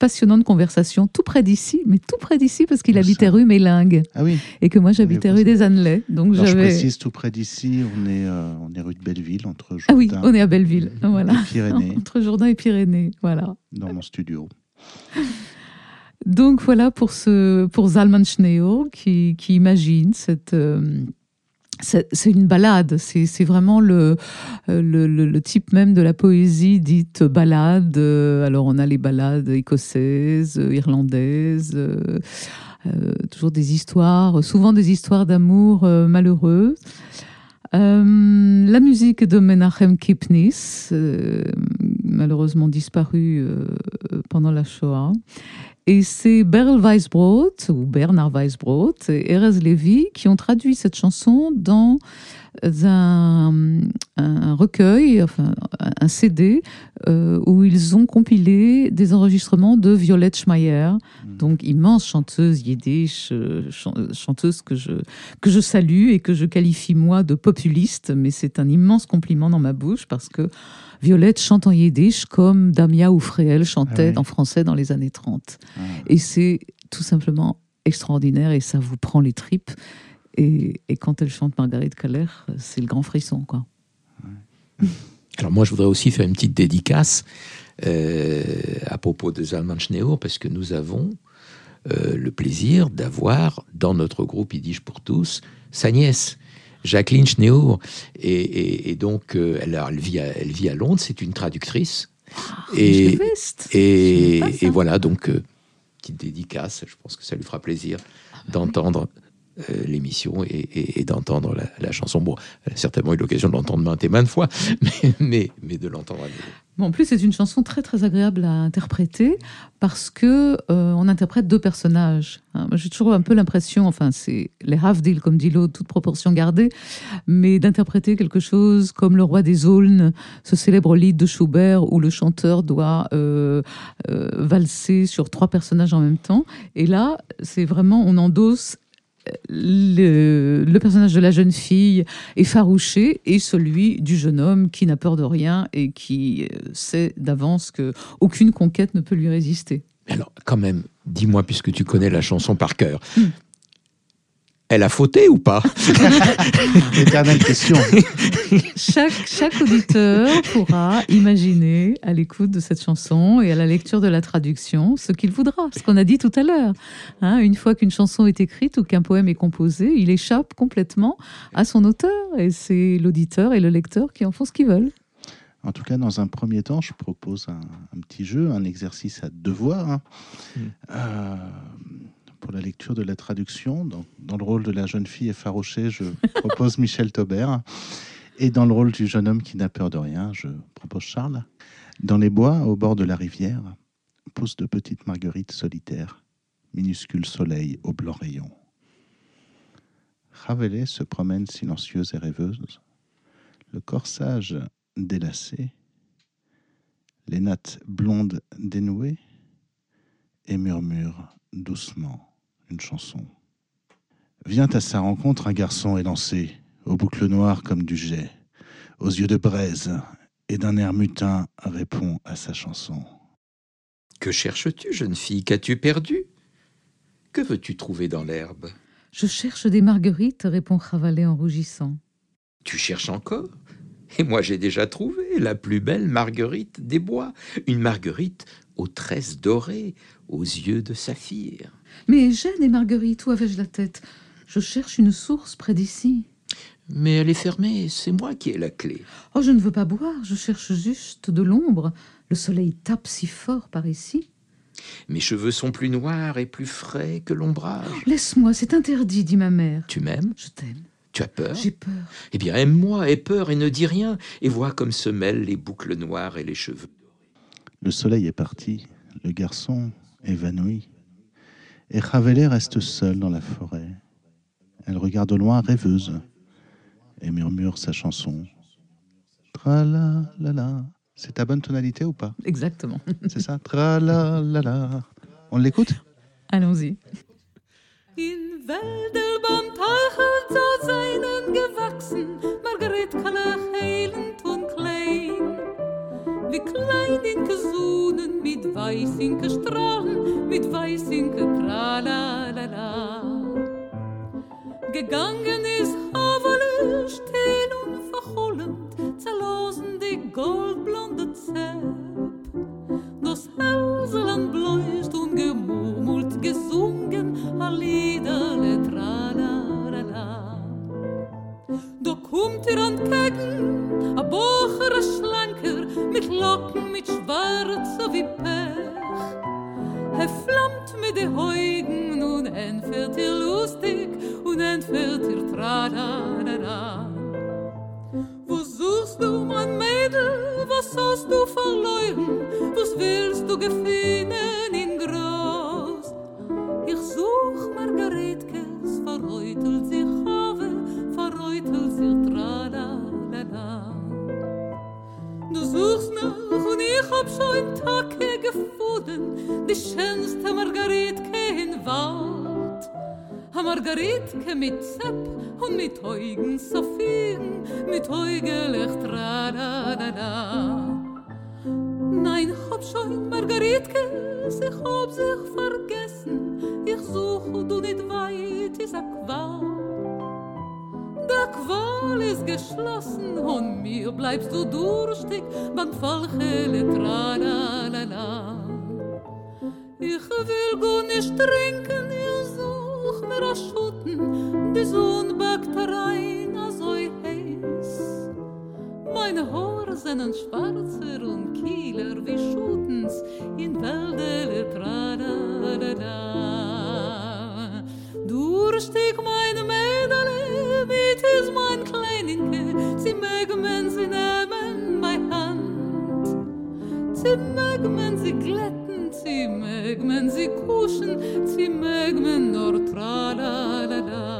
C: passionnantes conversations tout près d'ici, mais tout près d'ici parce qu'il
B: Où
C: habitait rue Mélingue
B: Ah oui,
C: et que moi j'habitais rue des Annelais. Donc
B: Alors, je précise tout près d'ici, on est, euh, on est rue de Belleville, entre
C: Ah oui,
B: Jourdain
C: on est à Belleville. Voilà.
B: et Pyrénées, [LAUGHS]
C: Entre Jourdain et Pyrénées. Voilà.
B: dans mon studio.
C: Donc voilà pour, Zalman Schneor qui, imagine cette. euh, c'est une balade, c'est vraiment le, type même de la poésie dite balade. Euh, Alors on a les balades écossaises, euh, irlandaises, toujours des histoires, souvent des histoires d'amour malheureux. La musique de Menachem Kipnis, malheureusement disparu euh, pendant la Shoah. Et c'est Beryl Weisbrot, ou Bernard Weisbrot, et Erez Levy qui ont traduit cette chanson dans un, un recueil, enfin un CD, euh, où ils ont compilé des enregistrements de Violette Schmeyer, donc immense chanteuse yiddish, euh, chan- chanteuse que je, que je salue et que je qualifie moi de populiste, mais c'est un immense compliment dans ma bouche parce que Violette chante en yiddish comme Damia ou Fréhel chantait
B: Ah oui.
C: en français dans les années 30.
B: Ah.
C: Et c'est tout simplement extraordinaire et ça vous prend les tripes. Et, et quand elle chante Marguerite Caller, c'est le grand frisson, quoi. [LAUGHS]
A: Alors moi, je voudrais aussi faire une petite dédicace euh, à propos de Zalman Schneor, parce que nous avons euh, le plaisir d'avoir dans notre groupe Yiddish pour tous sa nièce. Jacqueline Schneor. Et, et- et donc, euh, elle, vit à, elle vit à Londres, c'est une traductrice. et,
C: West.
A: et,
C: ça.
A: et voilà, donc, euh, petite dédicace, je pense que ça lui fera plaisir d'entendre euh, l'émission et, et- et d'entendre la, la chanson. Bon, elle a certainement eu l'occasion de l'entendre maintes et maintes fois, [LAUGHS] mais, mais, mais de l'entendre à nouveau.
C: En plus, c'est une chanson très très agréable à interpréter parce que euh, on interprète deux personnages. hein. J'ai toujours un peu l'impression, enfin, c'est les half-deal comme dit l'autre, toute proportion gardée, mais d'interpréter quelque chose comme Le Roi des Aulnes, ce célèbre lied de Schubert où le chanteur doit euh, euh, valser sur trois personnages en même temps. Et là, c'est vraiment, on endosse le, le personnage de la jeune fille effarouché et celui du jeune homme qui n'a peur de rien et qui euh, sait d'avance que aucune conquête ne peut lui résister.
A: Alors, quand même, dis-moi, puisque tu connais la chanson par cœur, elle a fauté ou pas? [LAUGHS]
B: Éternelle question.
D: chaque, chaque auditeur pourra imaginer à l'écoute de cette chanson et à la lecture de la traduction ce qu'il voudra, ce qu'on a dit tout à l'heure. Hein, une fois qu'une chanson est écrite ou qu'un poème est composé, il échappe complètement à son auteur et c'est l'auditeur et le lecteur qui en font ce qu'ils veulent.
B: En tout cas, dans un premier temps, je propose un, un petit jeu, un exercice à devoir. Hein.
A: Mm.
B: Euh, pour la lecture de la traduction, dans, dans le rôle de la jeune fille effarouchée, je propose [LAUGHS] Michel Taubert. Et dans le rôle du jeune homme qui n'a peur de rien, je propose Charles. Dans les bois, au bord de la rivière, poussent de petites marguerites solitaires, minuscules soleils au blanc rayon. Ravelais se promène silencieuse et rêveuse, le corsage délacé, les nattes blondes dénouées, et murmure doucement une chanson. Vient à sa rencontre un garçon élancé, aux boucles noires comme du jet, aux yeux de braise, et d'un air mutin répond à sa chanson.
A: Que cherches-tu, jeune fille? Qu'as-tu perdu? Que veux-tu trouver dans l'herbe?
D: Je cherche des marguerites, répond Ravalet en rougissant.
A: Tu cherches encore? Et moi j'ai déjà trouvé la plus belle marguerite des bois, une marguerite aux tresses dorées, aux yeux de saphir.
D: Mais j'ai des marguerites, où avais-je la tête? Je cherche une source près d'ici.
A: Mais elle est fermée, c'est moi qui ai la clé.
D: Oh, je ne veux pas boire, je cherche juste de l'ombre. Le soleil tape si fort par ici.
A: Mes cheveux sont plus noirs et plus frais que l'ombrage.
D: Laisse-moi, c'est interdit, dit ma mère.
A: Tu m'aimes?
D: Je t'aime,
A: Tu as peur?
D: J'ai peur.
A: Eh bien, aime-moi, aie peur et ne dis rien, et vois comme se mêlent les boucles noires et les cheveux.
B: Le soleil est parti, le garçon évanoui, et Ravelais reste seule dans la forêt. Elle regarde au loin rêveuse et murmure sa chanson. Tra la la la. C'est ta bonne tonalité ou pas?
D: Exactement. [LAUGHS]
B: C'est ça? Tra la la la. On l'écoute?
D: Allons-y.
C: In beim Teichel zu seinen gewachsen. Wie klein in Gesunen mit weißinke Strahlen, mit weißinke Tralalala. Gegangen ist Havale still und verhollend, zerlosen die goldblonde Zepp. Das Hälseland bläust und gemurmelt, gesungen, a Liederle tralalala. Da kommt ihr entgegen, a Bocher, a Schlanker, mit Locken, mit Schwarze wie Pech. Er flammt mit den Heugen und entfährt ihr lustig und entfährt ihr tralalala. Wo suchst du, mein Mädel, was hast du verloren? Was willst du gefinnen in groß? Ich such Margaretkes, verreutelt sich Du suchst noch und ich hab schon Tage gefunden, die schönste Margaretke in Wald. A Margaretke mit Zepp und mit Augen Saphiren, mit Augelech Tralalala. Nein, hab schon Margaretke, ich hab sich vergessen, ich such du nicht weit, is a Qual. Qual ist geschlossen und mir bleibst du durstig beim Fallchele Tralalala. Ich will gar nicht trinken, ich such mir a Schutten, die Sonne backt rein, a so heiß. Meine Haare sind schwarzer und kieler wie Schutens in Wäldele Tralalala. Durstig meine Mädele, mit is mein Kleininke, sie mögen sie nehmen bei Hand. Sie mögen sie glätten, sie mögen sie kuschen, sie mögen nur tralalala.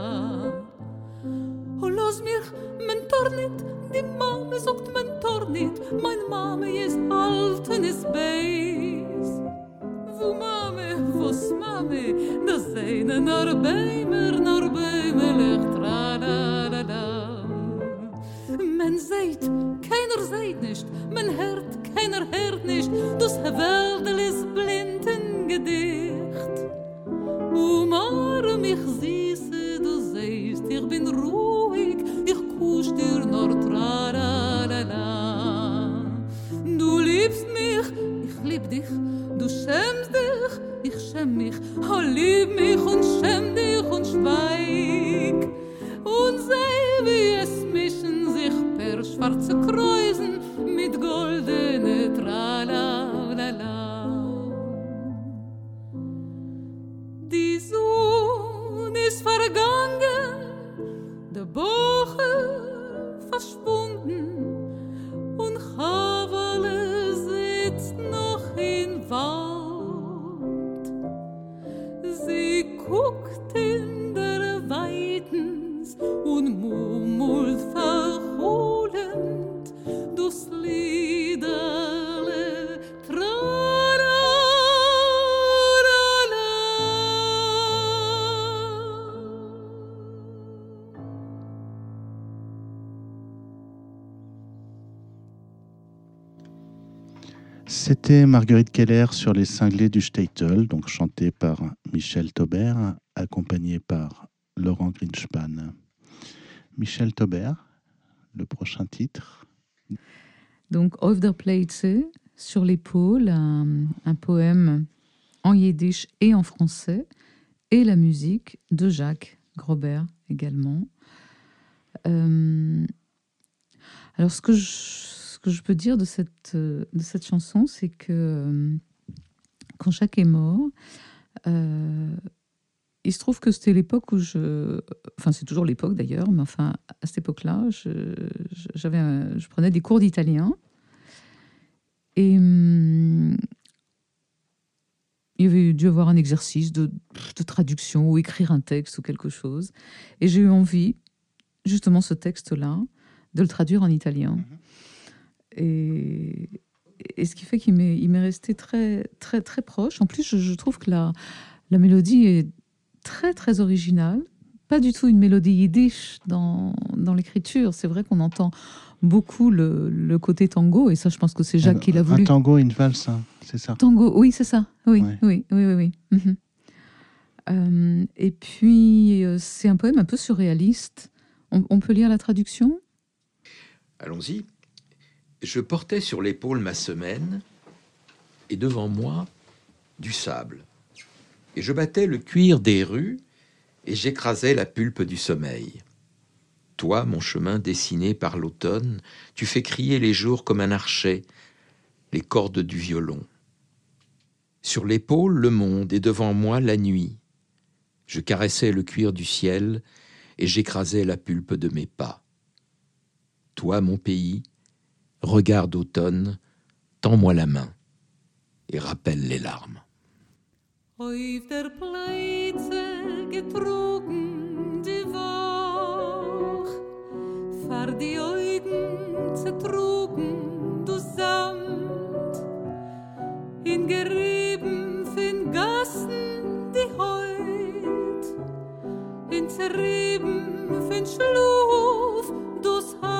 C: Oh, lass mich, mein Tornit, die Mame sagt mein Tornit, mein Mame ist alt und ist beis. Wo Mame, was Mame, das seine nur Beimer, nur Beimer, la la Men seit, keiner seit nicht, men hört, keiner hört nicht, das Werdel ist blind in Gedicht. Umar mich siehste, du seist, ich bin ruhig, ich kusch dir nur tra la la la. Du liebst mich, ich lieb dich, du schämst dich, ich schäm mich, oh lieb mich und schäm dich und schweig. Und sei wie es mischen sich per schwarze Kreuzen
B: Marguerite Keller sur les cinglés du Statel, donc chanté par Michel Taubert, accompagné par Laurent Greenspan. Michel Taubert, le prochain titre.
E: Donc, Auf der Pleitze, sur l'épaule, un, un poème en yiddish et en français, et la musique de Jacques Grobert également. Euh, alors, ce que, je, que je peux dire de cette, euh, de cette chanson, c'est que euh, quand Jacques est mort, euh, il se trouve que c'était l'époque où je. Enfin, c'est toujours l'époque d'ailleurs, mais enfin, à cette époque-là, je, je- prenais des cours d'italien. Et hum, il y avait dû avoir un exercice de, de traduction ou écrire un texte ou quelque chose. Et j'ai eu envie, justement, ce texte-là, de le traduire en italien. Et, et ce qui fait qu'il m'est, il m'est resté très, très, très proche. En plus, je, je trouve que la, la mélodie est très, très originale. Pas du tout une mélodie yiddish dans, dans l'écriture. C'est vrai qu'on entend beaucoup le, le côté tango, et ça, je pense que c'est Jacques qui l'a
B: Un
E: voulu.
B: tango, une valse, hein, c'est ça.
E: Tango, oui, c'est ça. Oui,
B: Ouais.
E: oui, oui, oui. oui. Mhm. Euh, et puis, euh, c'est un poème un peu surréaliste. On, on peut lire la traduction?
A: Allons-y. Je portais sur l'épaule ma semaine, et devant moi, du sable. Et je battais le cuir des rues, et j'écrasais la pulpe du sommeil. Toi, mon chemin dessiné par l'automne, tu fais crier les jours comme un archet, les cordes du violon. Sur l'épaule, le monde, et devant moi, la nuit. Je caressais le cuir du ciel, et j'écrasais la pulpe de mes pas. Toi, mon pays, regarde automne, tends-moi la main et rappelle les larmes.
C: Auf der Pleitze getrogen die Wach, vor die Augen zertrugen du Samt, in Gerieben fin Gassen die Heut, in Zerrieben fin Schluf dus Harte.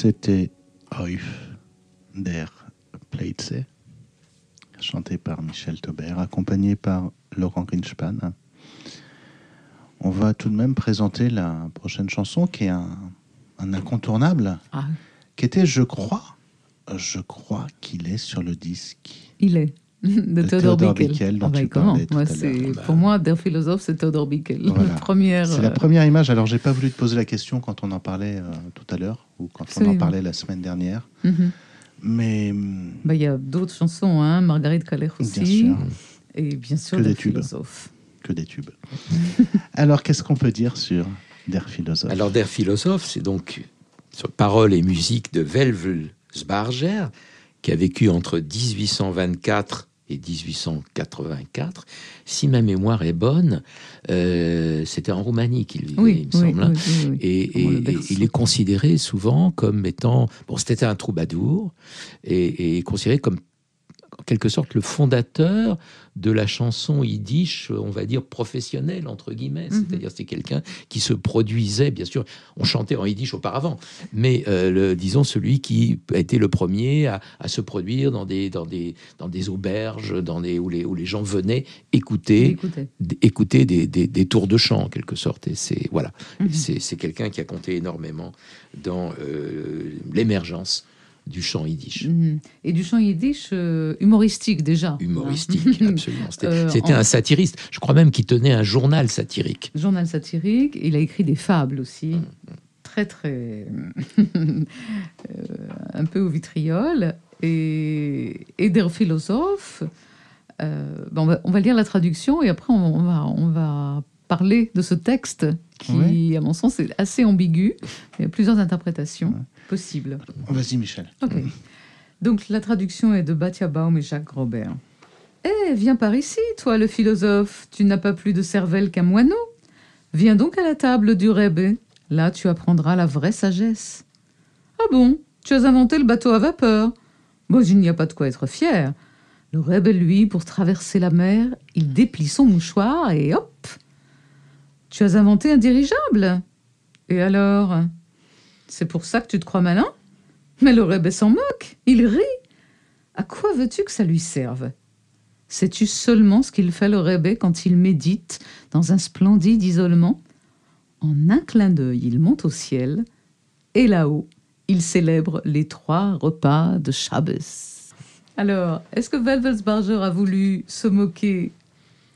B: C'était Oif der Pleitze, chanté par Michel Taubert, accompagné par Laurent Greenspan. On va tout de même présenter la prochaine chanson qui est un, un incontournable,
C: Ah,
B: qui était, je crois, je crois qu'il est sur le disque.
C: il est. [LAUGHS] De
B: De
C: Theodor
B: Theodor
C: Bickel.
B: Bickel, dont
C: Ah bah,
B: tu
C: comment
B: tout
C: Moi,
B: à. Bah.
C: Pour moi, Der Philosophe, c'est Theodor Bickel. [LAUGHS]
B: Voilà.
C: Première,
B: C'est la
C: euh,
B: première image. Alors, j'ai pas voulu te poser la question quand on en parlait euh, tout à l'heure ou quand on en parlait la semaine dernière.
C: mhm.
B: Mais hum,
C: Bah, Il y a d'autres chansons, hein, Marguerite Kaller aussi.
B: bien sûr,
C: Et bien sûr,
B: Que des tubes. Que des tubes. [LAUGHS] Alors, qu'est-ce qu'on peut dire sur Der Philosophe?
A: Alors, Der Philosophe, c'est donc sur paroles et musique de Velvel Sbarger, qui a vécu entre 1824 et 1884. Si ma mémoire est bonne, euh, c'était en Roumanie qu'il vivait,
C: Oui,
A: il me
C: oui,
A: semble. hein.
C: oui.
A: Et, il est considéré souvent comme étant. Bon, c'était un troubadour, et, et considéré comme quelque sorte le fondateur de la chanson yiddish, on va dire professionnelle, entre guillemets.
C: Mhm.
A: C'est-à-dire, c'est quelqu'un qui se produisait, bien sûr, on chantait en yiddish auparavant, mais euh, le- disons celui qui a été le premier à, à se produire dans des, dans des, dans des auberges, dans des, où, les, où les gens venaient écouter écouter des, des- des tours de chant en quelque sorte. Et c'est voilà, c'est c'est quelqu'un qui a compté énormément dans euh, l'émergence du chant yiddish.
C: Mhm. Et du chant yiddish euh, humoristique déjà.
A: Humoristique,
C: Hein. [LAUGHS]
A: absolument. C'était
C: Euh,
A: c'était
C: en-
A: un satiriste. Je crois même qu'il tenait un journal satirique.
C: Journal satirique. Il a écrit des fables aussi. Très, très. euh, un peu au vitriol. Et, et Der Philosophe. euh, ben, on, va, on va lire la traduction et après on, on va, on va parler de ce texte qui,
B: Ouais.
C: à mon sens, est assez ambigu. Il y a plusieurs interprétations
B: Ouais.
C: Possibles.
B: Vas-y, Michel.
C: Ok. Donc la traduction est de Batia Baum et Jacques Robert. Eh, viens par ici, toi le philosophe. Tu n'as pas plus de cervelle qu'un moineau. Viens donc à la table du Rebbe. Là, tu apprendras la vraie sagesse. Ah bon? Tu as inventé le bateau à vapeur Bon, il n'y a pas de quoi être fier. Le Rebbe, lui, pour traverser la mer, il déplie son mouchoir et hop Tu as inventé un dirigeable Et alors? C'est pour ça que tu te crois malin mais le Rebbe s'en moque, il rit. À quoi veux-tu que ça lui serve? Sais-tu seulement ce qu'il fait le Rebbe quand il médite dans un splendide isolement? En un clin d'œil, il monte au ciel, et là-haut, il célèbre les trois repas de Shabbos. Alors, est-ce que Velvelsbarger a voulu se moquer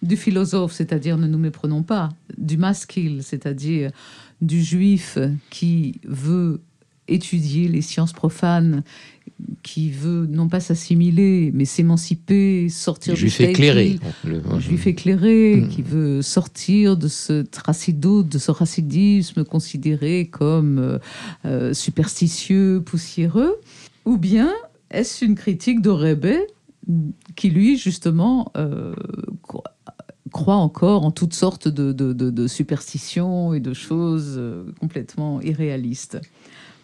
C: du philosophe, c'est-à-dire, ne nous méprenons pas, du maskil, c'est-à-dire du juif qui veut étudier les sciences profanes, qui veut non pas s'assimiler, mais s'émanciper, sortir
A: Juif
C: du
A: éclairé. Le-
C: juif éclairé,
A: Mm.
C: qui veut sortir de ce tracido, de ce racidisme considéré comme euh, euh, superstitieux, poussiéreux, ou bien est-ce une critique de Rebbe qui, lui, justement, euh, cro- croit encore en toutes sortes de, de- de- superstitions et de choses euh, complètement irréalistes.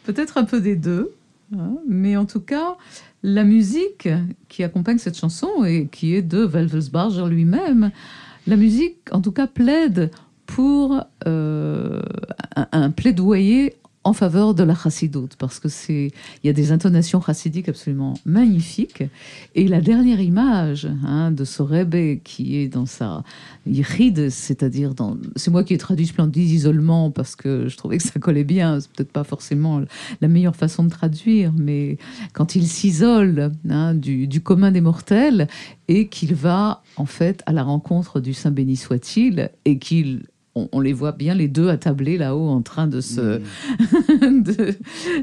C: Peut-être un peu des deux, hein, mais en tout cas, la musique qui accompagne cette chanson et qui est de Velvelsbarger lui-même, la musique, en tout cas, plaide pour euh, un, un plaidoyer en faveur de la chassidoute, parce que c'est, il y a des intonations chassidiques absolument magnifiques. Et la dernière image hein, de ce Rebbe qui est dans sa yichid, c'est-à-dire dans, c'est moi qui ai traduit Splendide Isolement parce que je trouvais que ça collait bien. C'est peut-être pas forcément la meilleure façon de traduire, mais quand il s'isole hein, du, du commun des mortels et qu'il va en fait à la rencontre du Saint béni soit-il et qu'il on, on les voit bien les deux attablés là-haut en train de se [LAUGHS] de,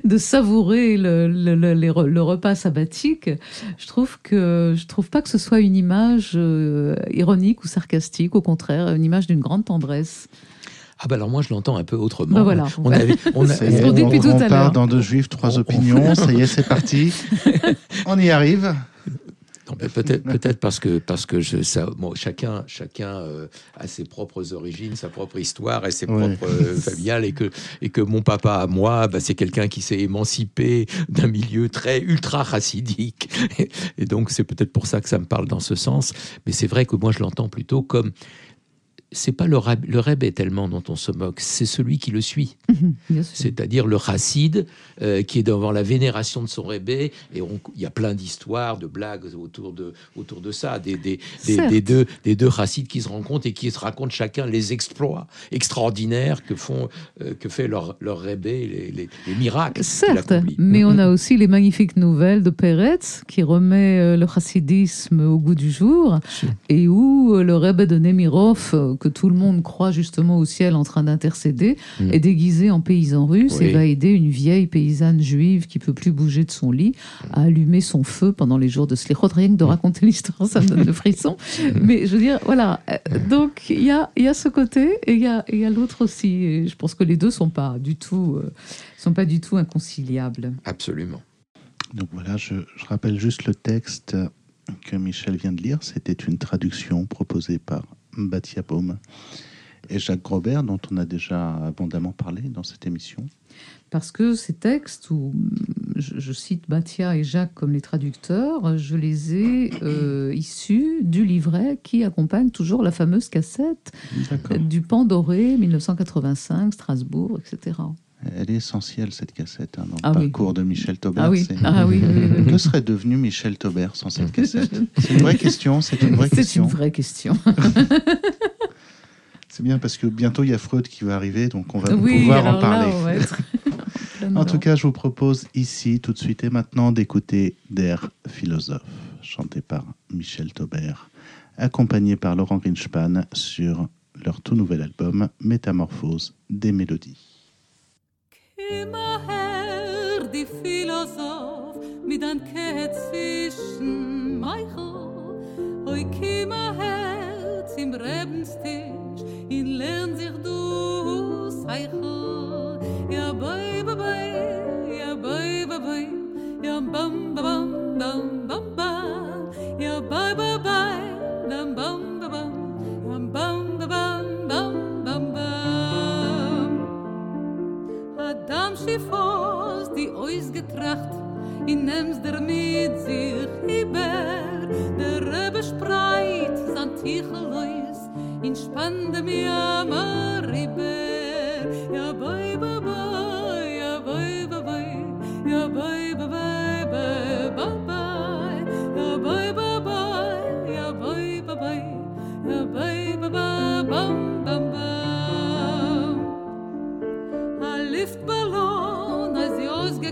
C: de savourer le, le- le- les re- le repas sabbatique. Je trouve que je trouve pas que ce soit une image euh, ironique ou sarcastique, au contraire, une image d'une grande tendresse.
A: Ah bah alors moi je l'entends un peu autrement.
C: Bah voilà.
A: On avait, on a-
B: on, on
C: à
B: part dans deux juifs, trois
A: On- on-
B: opinions. Ça y est, c'est parti. [LAUGHS] On y arrive.
A: Peut-être, [LAUGHS] peut-être parce que parce que je, ça, bon, chacun chacun euh, a ses propres origines, sa propre histoire et ses
B: Ouais.
A: propres euh, [LAUGHS] familiales et que et que mon papa à moi, bah, c'est quelqu'un qui s'est émancipé d'un milieu très ultra racidique [LAUGHS] et, et donc c'est peut-être pour ça que ça me parle dans ce sens. Mais c'est vrai que moi je l'entends plutôt comme c'est pas le rebbe tellement dont on se moque, c'est celui qui le suit. [LAUGHS] C'est-à-dire le chassid euh, qui est devant la vénération de son rébé. Et il y a plein d'histoires, de blagues autour de, autour de ça, des, des, des, deux, des deux qui se rencontrent et qui se racontent chacun les exploits extraordinaires que, font, euh, que fait leur, leur les, les, les miracles.
C: Certes, mais on a aussi les magnifiques nouvelles de Peretz qui remet euh, le chassidisme au goût du jour et où le Rebbe de Nemirov, que tout le monde croit justement au ciel en train d'intercéder,
A: Mm.
C: est déguisé en paysan russe
A: Oui.
C: et va aider une vieille paysanne juive qui peut plus bouger de son lit à allumer son feu pendant les jours de Slichot. Rien que de raconter l'histoire, ça me donne le frisson. [LAUGHS] Mais je veux dire, voilà. euh, Donc il y a, il y a ce côté et il y a, il y a l'autre aussi. Et je pense que les deux sont pas du tout, euh, sont pas du tout inconciliables.
A: Absolument.
B: Donc voilà, je, je rappelle juste le texte que Michel vient de lire. C'était une traduction proposée par Batia Baum et Jacques Grobert, dont on a déjà abondamment parlé dans cette émission.
C: Parce que ces textes, où je, je cite Batia et Jacques comme les traducteurs, je les ai euh, issus du livret qui accompagne toujours la fameuse cassette du Pan Doré 1985, Strasbourg, etc.
B: Elle est essentielle, cette cassette, hein, dans
C: Ah
B: le
C: oui.
B: parcours de Michel Taubert.
C: Ah oui, ah oui.
B: Que serait devenu Michel Taubert sans cette cassette? C'est une vraie question. C'est une vraie
C: C'est
B: question.
C: une vraie question. [LAUGHS]
B: C'est bien parce que bientôt il y a Freud qui va arriver, donc on va
C: oui,
B: pouvoir en
C: là,
B: parler.
C: être [LAUGHS]
B: En tout cas, je vous propose ici, tout de suite et maintenant, d'écouter Der Philosophe, chanté par Michel Taubert, accompagné par Laurent Grinspan sur leur tout nouvel album Métamorphose des mélodies.
F: Kimmerher die Philosoph mit ein Kehet zwischen Meichel. Oi kimmerher zum Rebenstisch in lern sich du Seichel. Ja boi boi boi, ja boi boi boi Ja bam bam bam bam bam Ja boi boi boi, bam bam schiffos die ois getracht in nems der mit sich hiber. Der Rebbe spreit san Tichelois in spande mir am Riber. Ja boi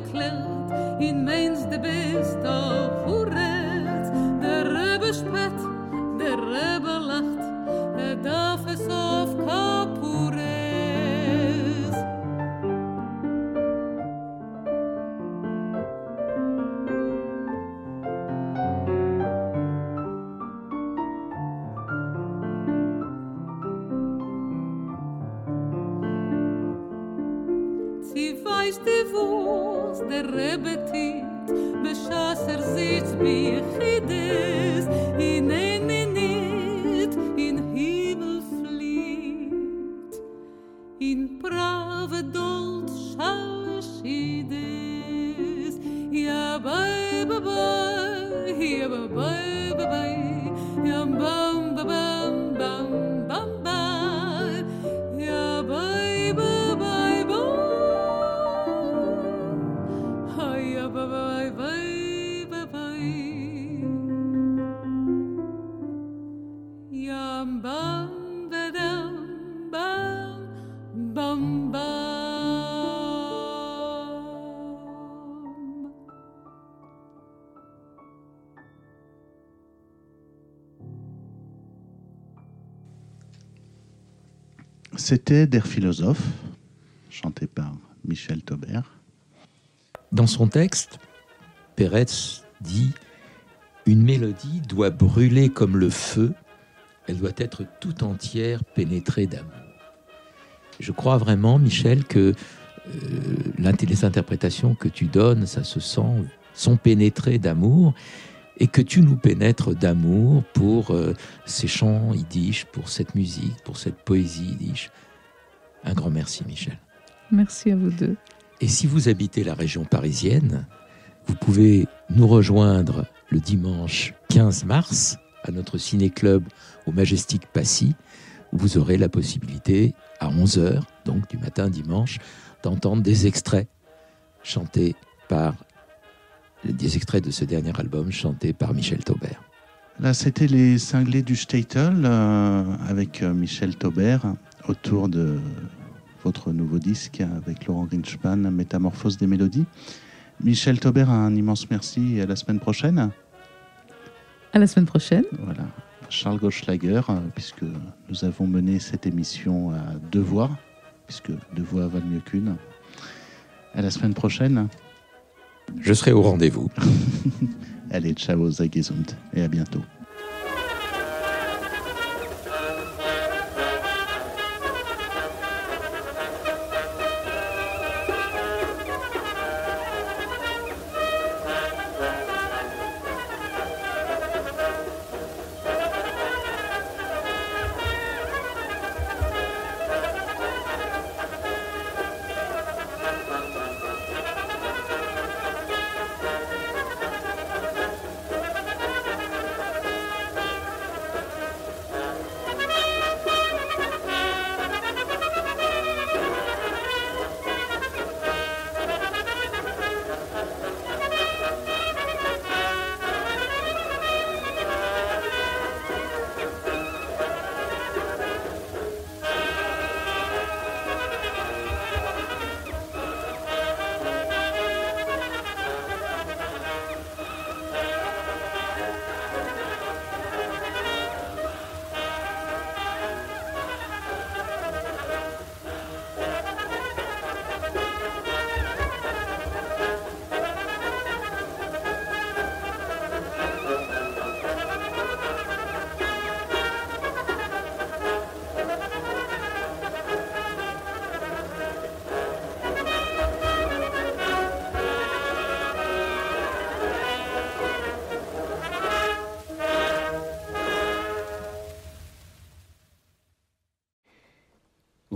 F: sie ausgeklärt in meins de bist auf
B: C'était Der Philosophe, chanté par Michel Taubert.
A: Dans son texte, Pérez dit Une mélodie doit brûler comme le feu, elle doit être tout entière pénétrée d'amour. Je crois vraiment, Michel, que euh, les interprétations que tu donnes, ça se sent, sont pénétrées d'amour et que tu nous pénètres d'amour pour euh, ces chants yiddish, pour cette musique, pour cette poésie yiddish. Un grand merci, Michel.
C: Merci à vous deux.
A: Et si vous habitez la région parisienne, vous pouvez nous rejoindre le dimanche 15 mars à notre ciné-club au Majestic Passy, où vous aurez la possibilité à 11h, donc du matin dimanche, d'entendre des extraits chantés par des extraits de ce dernier album chanté par Michel Taubert.
B: Là, c'était les cinglés du Statel euh, avec euh, Michel Taubert autour de votre nouveau disque avec Laurent Grinspan, Métamorphose des mélodies. Michel Taubert, un immense merci et à la semaine prochaine.
C: À la semaine prochaine.
B: Voilà. Charles Gauchlager, euh, puisque nous avons mené cette émission à deux voix, puisque deux voix valent mieux qu'une. À la semaine prochaine.
A: Je serai au rendez-vous. [LAUGHS]
B: Allez, ciao, Zagesund, et à bientôt.